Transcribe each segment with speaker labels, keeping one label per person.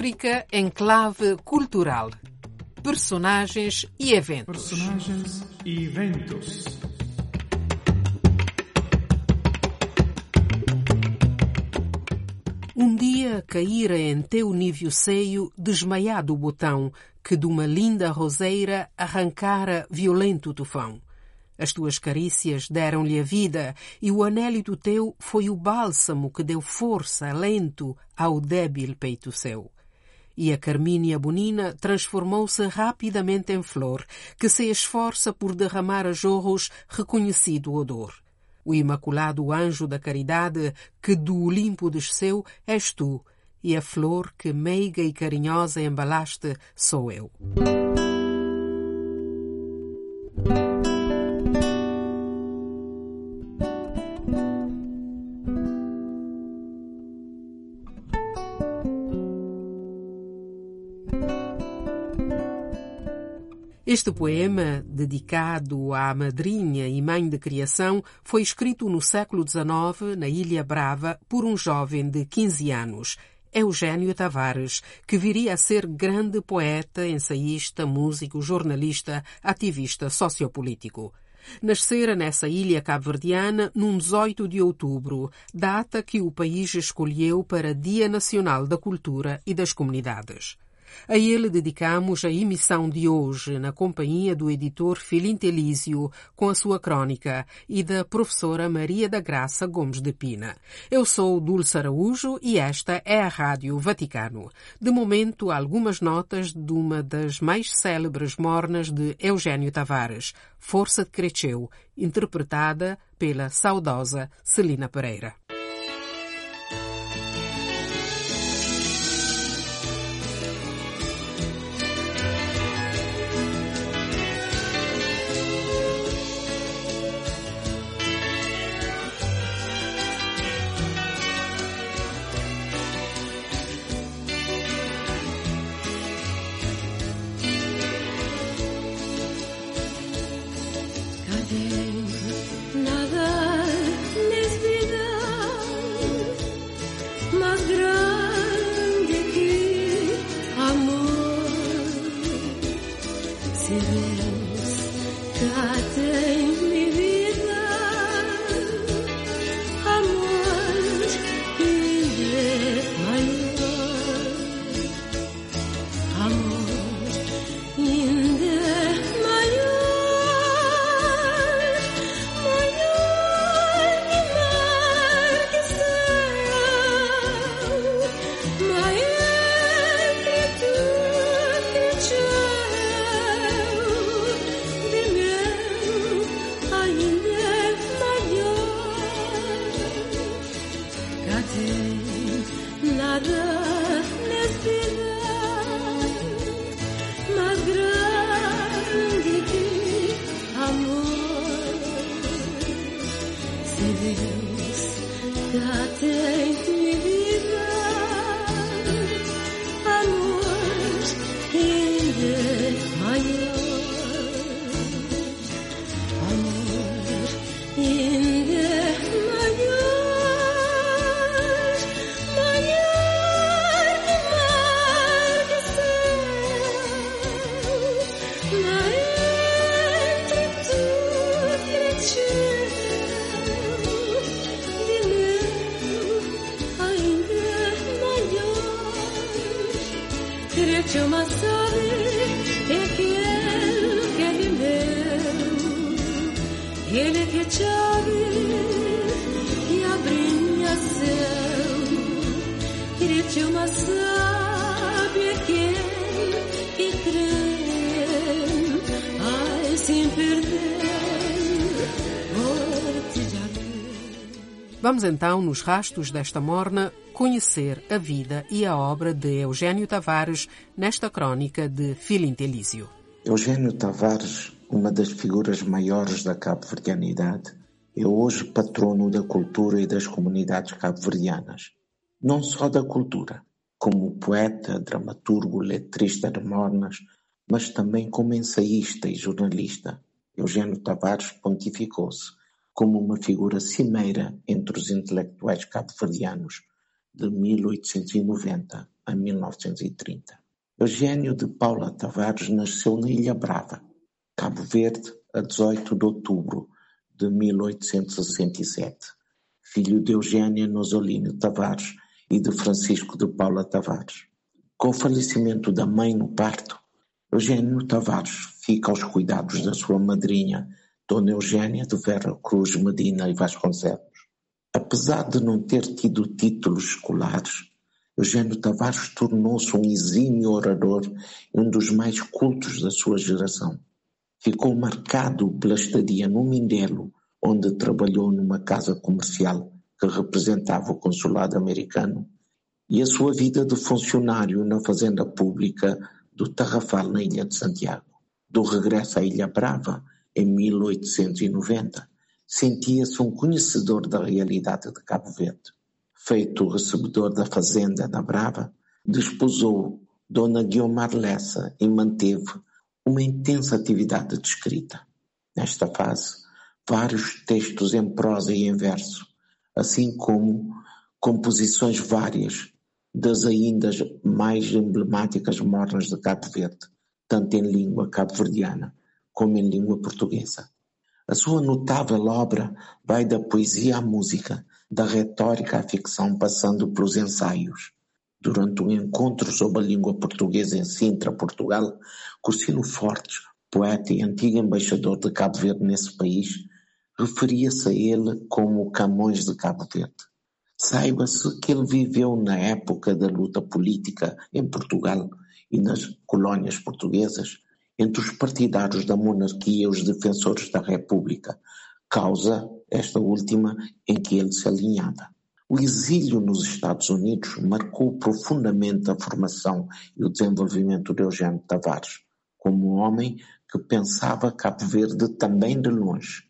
Speaker 1: África em clave cultural. Personagens e eventos.
Speaker 2: Personagens e eventos.
Speaker 1: Um dia caíra em teu níveo seio desmaiado o botão que de uma linda roseira arrancara violento tufão. As tuas carícias deram-lhe a vida, e o anélito teu foi o bálsamo que deu força, alento ao débil peito seu. E a carmínia bonina transformou-se rapidamente em flor, que se esforça por derramar a jorros reconhecido odor. O imaculado anjo da caridade que do Olimpo desceu és tu, e a flor que meiga e carinhosa embalaste sou eu. Este poema, dedicado à madrinha e mãe de criação, foi escrito no século XIX, na Ilha Brava, por um jovem de 15 anos, Eugênio Tavares, que viria a ser grande poeta, ensaísta, músico, jornalista, ativista sociopolítico. Nascera nessa ilha cabo-verdiana num 18 de outubro, data que o país escolheu para Dia Nacional da Cultura e das Comunidades. A ele dedicamos a emissão de hoje, na companhia do editor Filinto Elísio, com a sua crônica, e da professora Maria da Graça Gomes de Pina. Eu sou Dulce Araújo e esta é a Rádio Vaticano. De momento, algumas notas de uma das mais célebres mornas de Eugênio Tavares, Força de Cresceu, interpretada pela saudosa Celina Pereira. God. God. Vamos então, nos rastos desta morna, conhecer a vida e a obra de Eugênio Tavares nesta crônica de Filinto Elísio.
Speaker 3: Eugênio Tavares, uma das figuras maiores da cabo-verdianidade, é hoje patrono da cultura e das comunidades cabo-verdianas. Não só da cultura, como poeta, dramaturgo, letrista de mornas, mas também como ensaísta e jornalista. Eugênio Tavares pontificou-se como uma figura cimeira entre os intelectuais cabo-verdianos, de 1890 a 1930. Eugênio de Paula Tavares nasceu na Ilha Brava, Cabo Verde, a 18 de outubro de 1867, filho de Eugênia Nosolino Tavares e de Francisco de Paula Tavares. Com o falecimento da mãe no parto, Eugênio Tavares fica aos cuidados da sua madrinha, Dona Eugênia de Vera Cruz Medina e Vasconcelos. Apesar de não ter tido títulos escolares, Eugênio Tavares tornou-se um exímio orador e um dos mais cultos da sua geração. Ficou marcado pela estadia no Mindelo, onde trabalhou numa casa comercial que representava o consulado americano, e a sua vida de funcionário na fazenda pública do Tarrafal na Ilha de Santiago. Do regresso à Ilha Brava, em 1890, sentia-se um conhecedor da realidade de Cabo Verde. Feito recebedor da fazenda da Brava, desposou Dona Guiomar Lessa e manteve uma intensa atividade de escrita. Nesta fase, vários textos em prosa e em verso, assim como composições várias das ainda mais emblemáticas mornas de Cabo Verde, tanto em língua cabo-verdiana como em língua portuguesa. A sua notável obra vai da poesia à música, da retórica à ficção, passando pelos ensaios. Durante um encontro sobre a língua portuguesa em Sintra, Portugal, Cursino Fortes, poeta e antigo embaixador de Cabo Verde nesse país, referia-se a ele como Camões de Cabo Verde. Saiba-se que ele viveu na época da luta política em Portugal e nas colónias portuguesas, entre os partidários da monarquia e os defensores da república, causa esta última em que ele se alinhava. O exílio nos Estados Unidos marcou profundamente a formação e o desenvolvimento de Eugênio Tavares, como um homem que pensava Cabo Verde também de longe.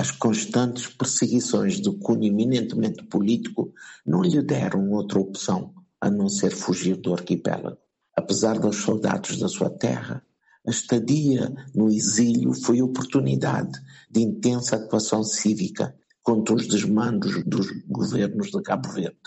Speaker 3: As constantes perseguições de cunho eminentemente político não lhe deram outra opção a não ser fugir do arquipélago. Apesar dos soldados da sua terra, a estadia no exílio foi oportunidade de intensa atuação cívica contra os desmandos dos governos de Cabo Verde.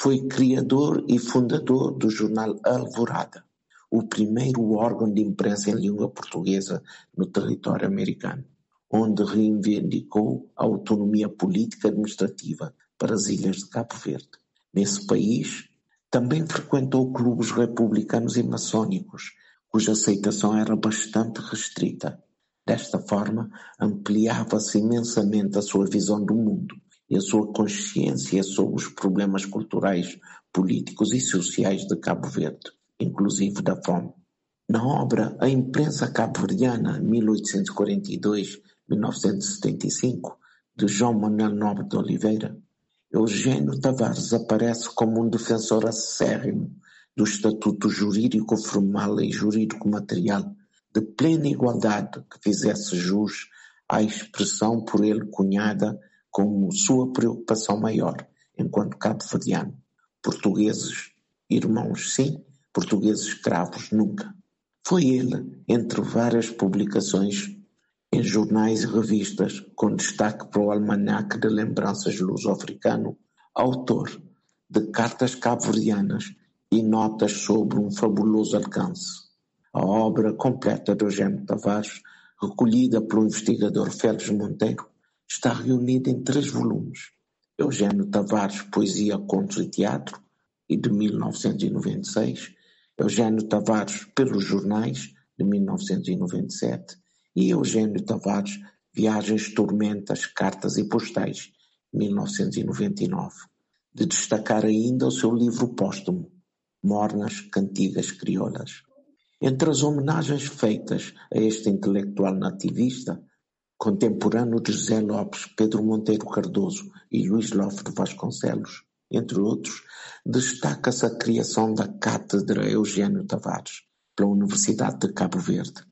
Speaker 3: Foi criador e fundador do jornal Alvorada, o primeiro órgão de imprensa em língua portuguesa no território americano, onde reivindicou a autonomia política administrativa para as ilhas de Cabo Verde. Nesse país, também frequentou clubes republicanos e maçônicos cuja aceitação era bastante restrita. Desta forma, ampliava-se imensamente a sua visão do mundo e a sua consciência sobre os problemas culturais, políticos e sociais de Cabo Verde, inclusive da fome. Na obra A Imprensa Cabo-Verdiana, 1842-1975, de João Manuel Nobre de Oliveira, Eugênio Tavares aparece como um defensor acérrimo do estatuto jurídico formal e jurídico material, de plena igualdade que fizesse jus à expressão por ele cunhada como sua preocupação maior, enquanto cabo-verdiano. Portugueses irmãos sim, portugueses escravos nunca. Foi ele, entre várias publicações em jornais e revistas, com destaque para o Almanaque de Lembranças Luso-Africano, autor de cartas cabo-verdianas e notas sobre um fabuloso alcance. A obra completa de Eugênio Tavares, recolhida pelo investigador Félix Monteiro, está reunida em três volumes. Eugênio Tavares, Poesia, Contos e Teatro, e de 1996, Eugênio Tavares, Pelos Jornais, de 1997, e Eugênio Tavares, Viagens, Tormentas, Cartas e Postais, 1999. De destacar ainda o seu livro póstumo, mornas cantigas crioulas. Entre as homenagens feitas a este intelectual nativista, contemporâneo de José Lopes, Pedro Monteiro Cardoso e Luís Lofre Vasconcelos, entre outros, destaca-se a criação da Cátedra Eugênio Tavares pela Universidade de Cabo Verde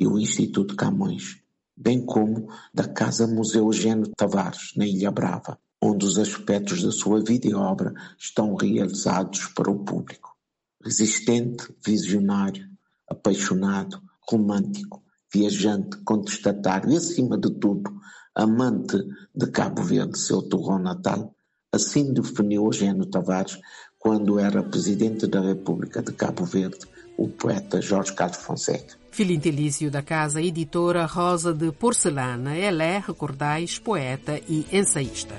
Speaker 3: e o Instituto Camões, bem como da Casa Museu Eugênio Tavares, na Ilha Brava, onde os aspectos da sua vida e obra estão realizados para o público. Resistente, visionário, apaixonado, romântico, viajante, contestatário e, acima de tudo, amante de Cabo Verde, seu torrão natal, Assim definiu Eugênio Tavares quando era presidente da República de Cabo Verde, o poeta Jorge Carlos Fonseca.
Speaker 1: Filintelício da casa editora Rosa de Porcelana, ela é, recordais, poeta e ensaísta.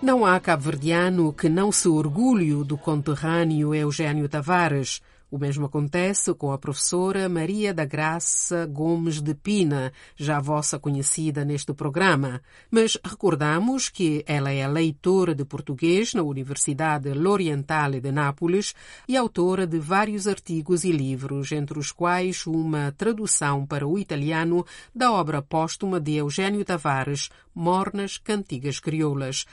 Speaker 1: Não há cabo-verdiano que não se orgulhe do conterrâneo Eugênio Tavares. O mesmo acontece com a professora Maria da Graça Gomes de Pina, já vossa conhecida neste programa. Mas recordamos que ela é leitora de português na Universidade L'Orientale de Nápoles e autora de vários artigos e livros, entre os quais uma tradução para o italiano da obra póstuma de Eugênio Tavares, Mornas Cantigas Crioulas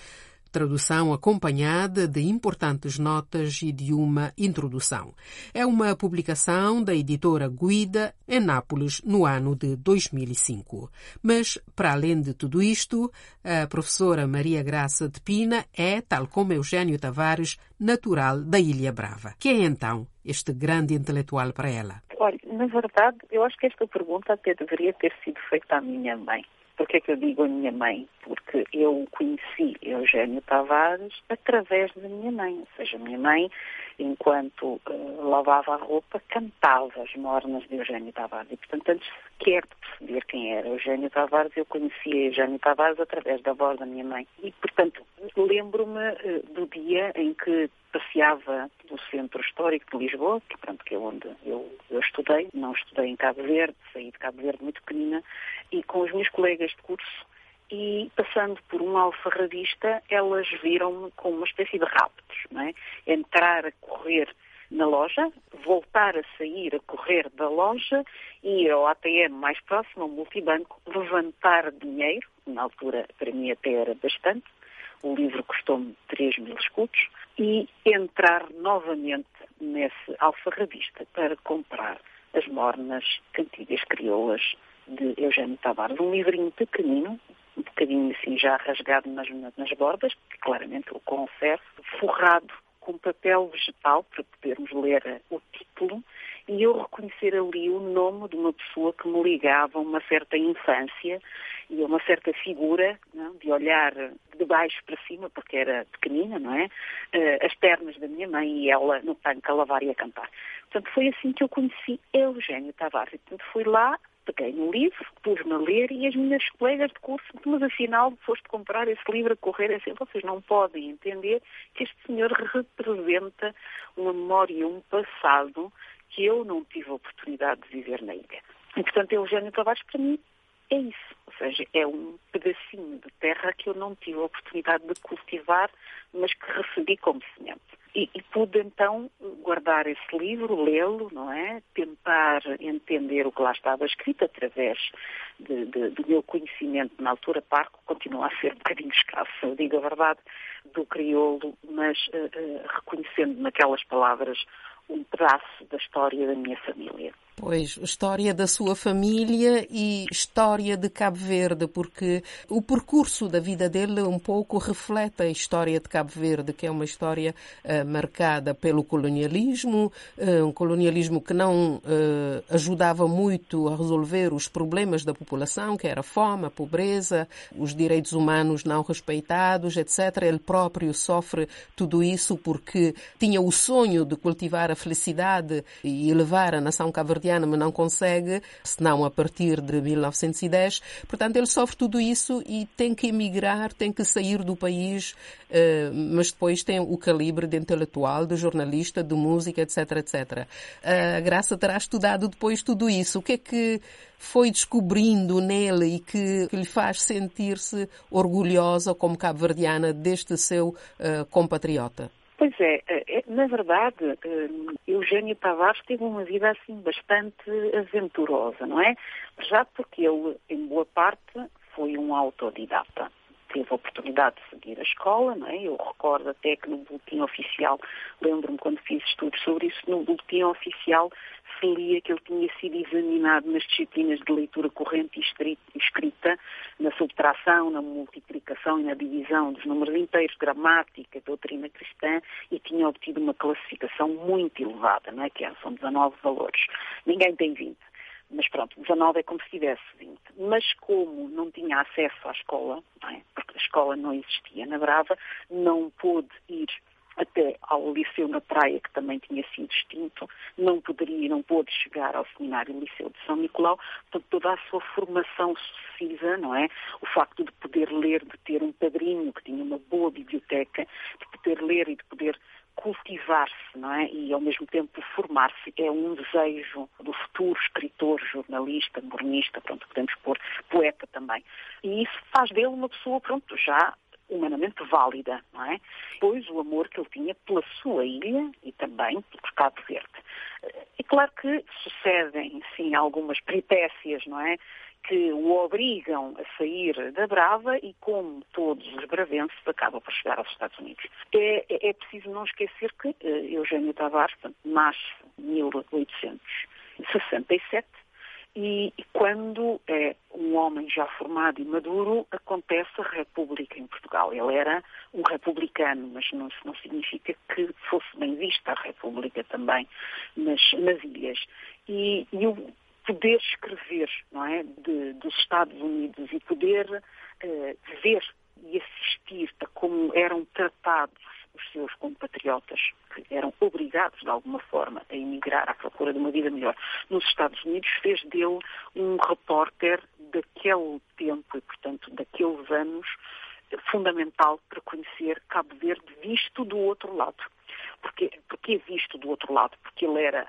Speaker 1: tradução acompanhada de importantes notas e de uma introdução. É uma publicação da editora Guida, em Nápoles, no ano de 2005. Mas, para além de tudo isto, a professora Maria Graça de Pina é, tal como Eugênio Tavares, natural da Ilha Brava. Quem é então este grande intelectual para ela?
Speaker 4: Olha, na verdade, eu acho que esta pergunta até deveria ter sido feita à minha mãe por que é que eu digo a minha mãe? Porque eu conheci Eugênio Tavares através da minha mãe. Ou seja, a minha mãe, enquanto uh, lavava a roupa, cantava as mornas de Eugênio Tavares. E, portanto, antes sequer de perceber quem era Eugênio Tavares, eu conhecia Eugênio Tavares através da voz da minha mãe. E, portanto, lembro-me uh, do dia em que passeava no centro histórico de Lisboa, que, pronto, que é onde eu, eu estudei. Não estudei em Cabo Verde, saí de Cabo Verde muito pequenina, e com os meus colegas de curso, e passando por uma alfarrabista, elas viram-me com uma espécie de raptos, não é? Entrar a correr na loja, voltar a sair a correr da loja, ir ao ATM mais próximo, ao multibanco, levantar dinheiro, na altura para mim até era bastante, o livro custou-me 3 mil escudos, e entrar novamente nesse alfarrabista para comprar as mornas cantigas crioulas de Eugênio Tavares, um livrinho pequenino, um bocadinho assim já rasgado nas, nas bordas, que claramente o conservo, forrado com papel vegetal para podermos ler o título e eu reconhecer ali o nome de uma pessoa que me ligava a uma certa infância e uma certa figura, não? de olhar de baixo para cima, porque era pequenina, não é? Uh, as pernas da minha mãe e ela no tanque a lavar e a cantar. Portanto, foi assim que eu conheci Eugênio Tavares. E, portanto, fui lá, peguei no livro, pus-me a ler e as minhas colegas de curso, mas afinal foste comprar esse livro a correr, assim, vocês não podem entender que este senhor representa uma memória, um passado que eu não tive a oportunidade de viver na ilha. E, portanto, Eugênio Tavares, para mim, é isso. Ou seja, é um pedacinho de terra que eu não tive a oportunidade de cultivar, mas que recebi como semente. E, e, pude então guardar esse livro, lê-lo, não é? Tentar entender o que lá estava escrito através de, de, do meu conhecimento na altura parco, continua a ser um bocadinho escasso, digo a verdade, do crioulo, mas uh, uh, reconhecendo naquelas palavras um pedaço da história da minha família.
Speaker 1: Pois, história da sua família e história de Cabo Verde, porque o percurso da vida dele um pouco reflete a história de Cabo Verde, que é uma história uh, marcada pelo colonialismo, uh, um colonialismo que não uh, ajudava muito a resolver os problemas da população, que era a fome, a pobreza, os direitos humanos não respeitados, etc. Ele próprio sofre tudo isso porque tinha o sonho de cultivar a felicidade e elevar a nação cabo-verdiana mas não consegue, senão a partir de 1910. Portanto, ele sofre tudo isso e tem que emigrar, tem que sair do país, eh, mas depois tem o calibre de intelectual, de jornalista, de música, etc, etc. A Graça terá estudado depois tudo isso. O que é que foi descobrindo nele e que, que lhe faz sentir-se orgulhosa como cabo-verdiana deste seu uh, compatriota?
Speaker 4: Pois é, é, é, na verdade, hum, Eugênio Tavares teve uma vida assim bastante aventurosa, não é? Já porque ele, em boa parte, foi um autodidata. Teve a oportunidade de seguir a escola, não é? Eu recordo até que no boletim oficial, lembro-me quando fiz estudos sobre isso, no boletim oficial se lia que ele tinha sido examinado nas disciplinas de leitura corrente e escrita, na subtração, na multiplicação e na divisão dos números inteiros, gramática, doutrina cristã, e tinha obtido uma classificação muito elevada, não é? que são 19 valores. Ninguém tem 20. Mas pronto, 19 é como se tivesse 20. Mas como não tinha acesso à escola, é? porque a escola não existia na Brava, não pôde ir até ao Liceu na Praia, que também tinha sido extinto, não poderia, não pôde chegar ao Seminário Liceu de São Nicolau, portanto, toda a sua formação sucessiva, não é? O facto de poder ler, de ter um padrinho que tinha uma boa biblioteca, de poder ler e de poder cultivar-se, não é? E ao mesmo tempo formar-se é um desejo do futuro escritor, jornalista, mornista, pronto, podemos pôr poeta também. E isso faz dele uma pessoa, pronto, já humanamente válida, não é? Pois o amor que ele tinha pela sua ilha e também por Cabo Verde. É claro que sucedem, sim, algumas peripécias, não é? Que o obrigam a sair da Brava e, como todos os bravenses, acaba por chegar aos Estados Unidos. É, é, é preciso não esquecer que uh, Eugênio Tavares nasce em 1867 e, e, quando é um homem já formado e maduro, acontece a República em Portugal. Ele era um republicano, mas não, não significa que fosse bem vista a República também nas, nas ilhas. E, e o poder escrever não é, de, dos Estados Unidos e poder uh, ver e assistir a como eram tratados os seus compatriotas, que eram obrigados, de alguma forma, a emigrar à procura de uma vida melhor nos Estados Unidos, fez dele um repórter daquele tempo e, portanto, daqueles anos, fundamental para conhecer Cabo Verde visto do outro lado. Porque, porque é visto do outro lado? Porque ele era,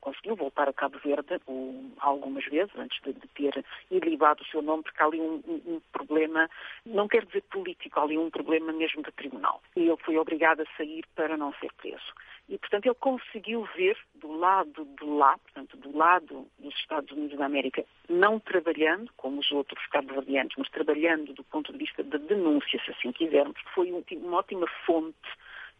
Speaker 4: conseguiu voltar a Cabo Verde um, algumas vezes, antes de, de ter ilibado o seu nome, porque há ali um, um, um, problema, não quero dizer político, há ali um problema mesmo de tribunal. E ele foi obrigado a sair para não ser preso. E, portanto, ele conseguiu ver do lado de lá, portanto, do lado dos Estados Unidos da América, não trabalhando, como os outros cabo-verdianos, mas trabalhando do ponto de vista da denúncia, se assim quisermos, foi uma ótima fonte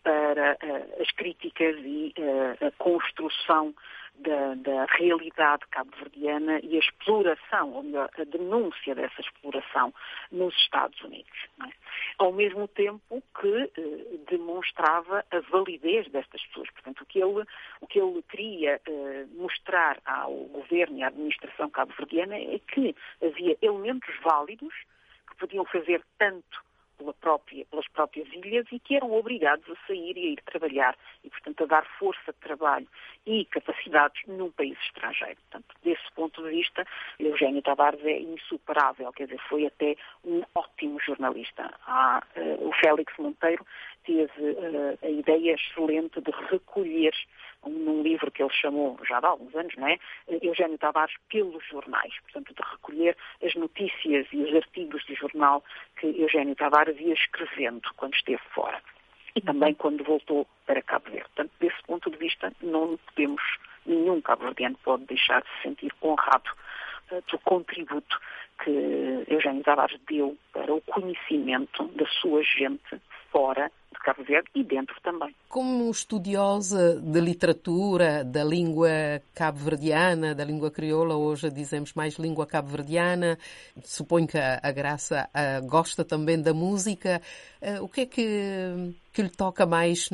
Speaker 4: para uh, as críticas e uh, a construção da, da realidade cabo-verdiana e a exploração, ou melhor, a denúncia dessa exploração nos Estados Unidos. É? Ao mesmo tempo que eh, demonstrava a validez destas pessoas. Portanto, o que ele, o que ele queria eh, mostrar ao governo e à administração cabo-verdiana é que havia elementos válidos que podiam fazer tanto pela própria, pelas próprias ilhas e que eram obrigados a sair e a ir trabalhar e, portanto, a dar força de trabalho e capacidades num país estrangeiro. Portanto, desse ponto de vista, Eugênio Tavares é insuperável, quer dizer, foi até um ótimo jornalista. Há, uh, o Félix Monteiro teve uh, a ideia excelente de recolher num livro que ele chamou, já há alguns anos, não é? Eugênio Tavares pelos jornais, portanto, de recolher as notícias e os artigos de jornal que Eugênio Tavares ia escrevendo quando esteve fora. e também quando voltou para Cabo Verde. Portanto, desse ponto de vista, não podemos, nenhum cabo-verdiano pode deixar de se sentir honrado uh, pelo contributo que Eugênio Tavares deu para o conhecimento da sua gente fora de Cabo Verde e dentro também.
Speaker 1: Como estudiosa de literatura, da língua cabo-verdiana, da língua crioula, hoje dizemos mais língua cabo-verdiana, suponho que a, Graça gosta também da música. Uh, o que é que, que lhe toca mais,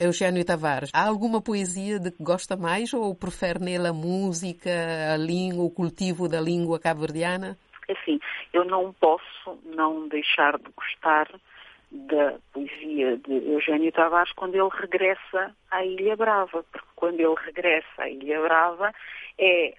Speaker 1: Eugênio Tavares? Há alguma poesia de que gosta mais ou prefere nele a música, a língua, o cultivo da língua cabo-verdiana?
Speaker 4: Assim, eu não posso não deixar de gostar da poesia de Eugênio Tavares quando ele regressa à Ilha Brava, porque quando ele regressa à Ilha Brava é,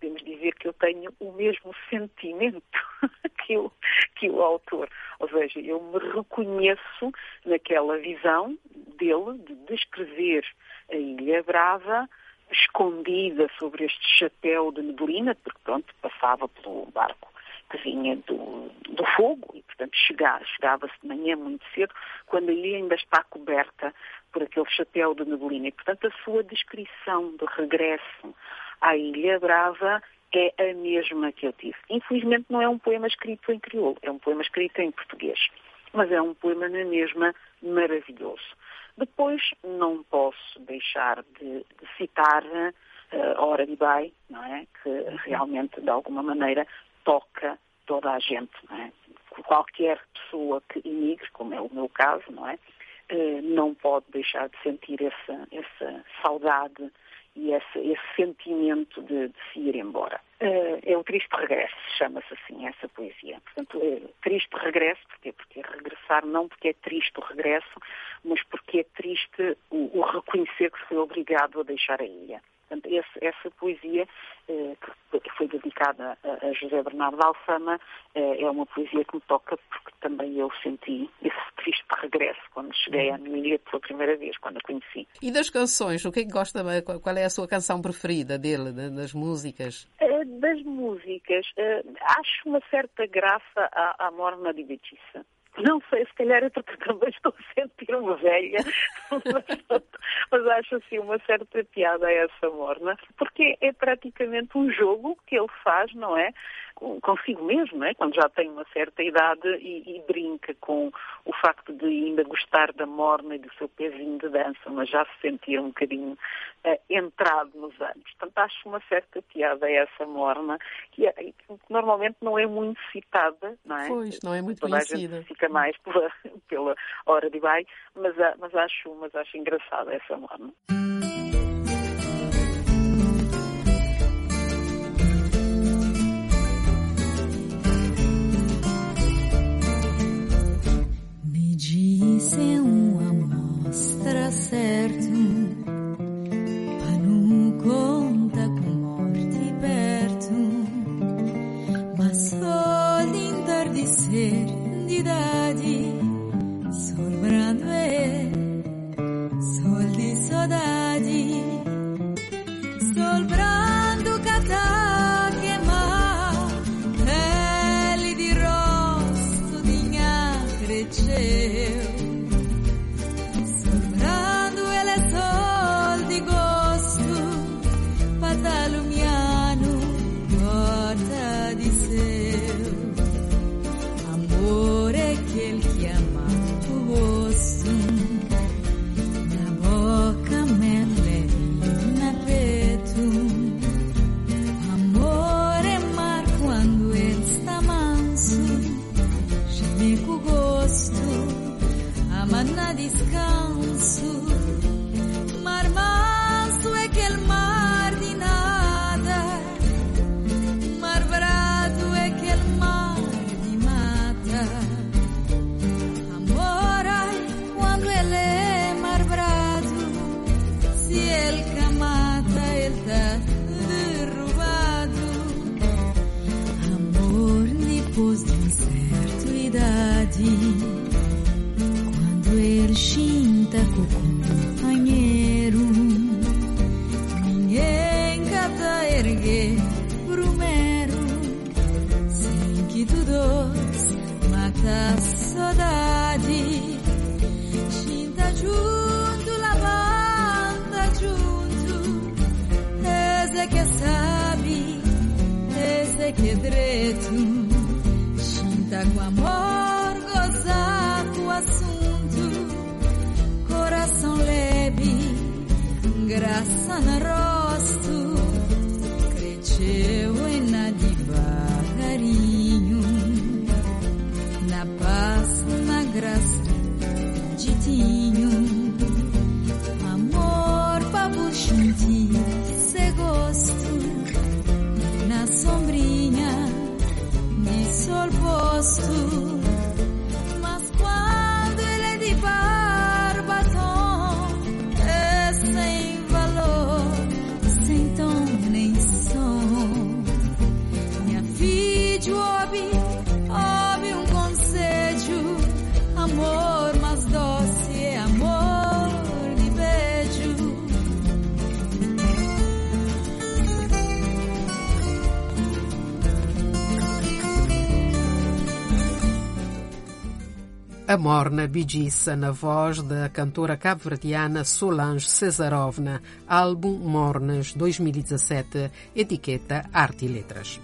Speaker 4: podemos dizer que eu tenho o mesmo sentimento que o, que o autor. Ou seja, eu me reconheço naquela visão dele de descrever a Ilha Brava escondida sobre este chapéu de neblina, porque pronto, passava pelo barco que vinha do, do fogo e, portanto, chegava, chegava-se de manhã muito cedo, quando a ilha ainda está coberta por aquele chapéu de neblina. E, portanto, a sua descrição de regresso à Ilha Brava é a mesma que eu tive. Infelizmente não é um poema escrito em crioulo, é um poema escrito em português. Mas é um poema na mesma maravilhoso. Depois não posso deixar de, de citar uh, Hora de Bai, não é? que realmente de alguma maneira toca toda a gente, não é? Qualquer pessoa que imigre, como é o meu caso, não é? Eh, não pode deixar de sentir essa, essa saudade e esse, esse sentimento de, de, se ir embora. Eh, é o triste regresso, chama-se assim essa poesia. Portanto, é triste regresso, porquê? Porque é regressar não porque é triste o regresso, mas porque é triste o, o reconhecer que foi obrigado a deixar a ilha. Portanto, esse, essa poesia, eh, que foi dedicada a, José Bernardo Alfama, eh, é uma poesia que me toca porque também eu senti esse triste regresso quando cheguei à ilha pela primeira vez, quando a conheci.
Speaker 1: E das canções, o que é que gosta, qual é a sua canção preferida dele, das músicas?
Speaker 4: Eh, das músicas, eh, acho uma certa graça à, à Morna de Betiça. Não sei, se calhar porque também estou a sentir uma velha, mas, mas, acho assim uma certa piada a essa morna, porque é praticamente um jogo que ele faz, não é? Consigo mesmo, não é? quando já tem uma certa idade e, e, brinca com o facto de ainda gostar da morna e do seu pezinho de dança, mas já se sentia um bocadinho uh, entrado nos anos. Portanto, acho uma certa piada essa morna, que, é, que, normalmente não é muito citada, não é?
Speaker 1: Pois, não é muito
Speaker 4: Toda
Speaker 1: conhecida.
Speaker 4: A gente fica mais pela, pela hora de vai, mas, ah, mas, acho, mas acho engraçada essa morna.
Speaker 5: Cresceu
Speaker 1: morna bidiça na voz da cantora cabo-verdiana Solange Cesarovna, álbum Mornas 2017, etiqueta Arte e Letras.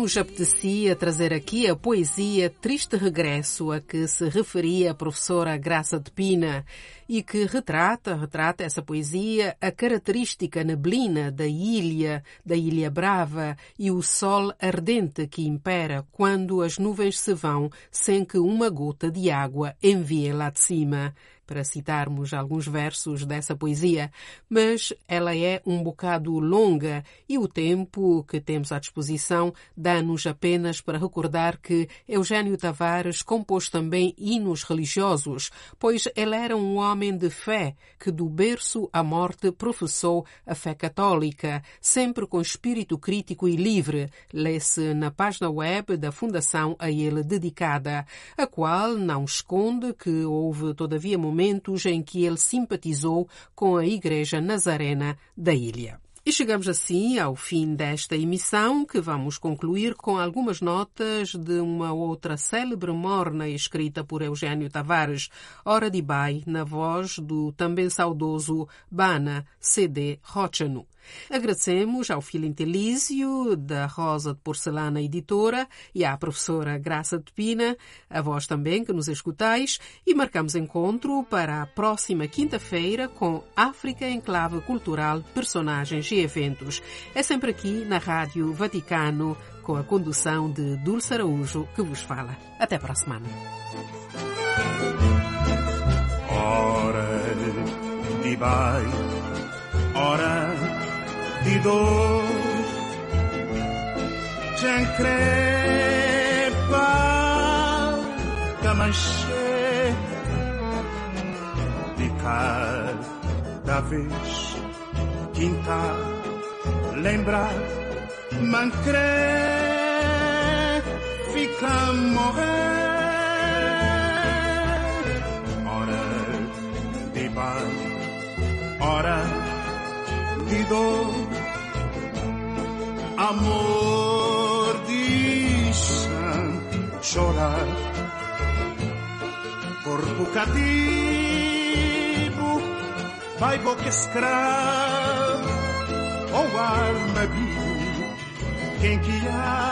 Speaker 1: Nos apetecia trazer aqui a poesia Triste Regresso a que se referia a professora Graça de Pina e que retrata, retrata essa poesia a característica neblina da ilha, da Ilha Brava e o sol ardente que impera quando as nuvens se vão sem que uma gota de água envie lá de cima para citarmos alguns versos dessa poesia, mas ela é um bocado longa e o tempo que temos à disposição dá-nos apenas para recordar que Eugênio Tavares compôs também hinos religiosos, pois ele era um homem de fé que do berço à morte professou a fé católica, sempre com espírito crítico e livre, lê-se na página web da Fundação a ele dedicada, a qual não esconde que houve todavia momentos em que ele simpatizou com a Igreja Nazarena da ilha. E chegamos assim ao fim desta emissão, que vamos concluir com algumas notas de uma outra célebre morna escrita por Eugênio Tavares, Hora de Bai, na voz do também saudoso Bana C.D. Rochanu. Agradecemos ao filho Intelísio, da Rosa de Porcelana Editora, e à professora Graça de Pina, a vós também que nos escutais, e marcamos encontro para a próxima quinta-feira com África em Clave Cultural, Personagens e Eventos. É sempre aqui na Rádio Vaticano, com a condução de Dulce Araújo, que vos fala. Até para a semana.
Speaker 6: Ora ora di dor, c'è crepa camanche di cada vez quinta lembrar mancre fica morrer ora di bai ora di dor amor di chorar corpo cativo vai boca escravo ou arma vil quem guiar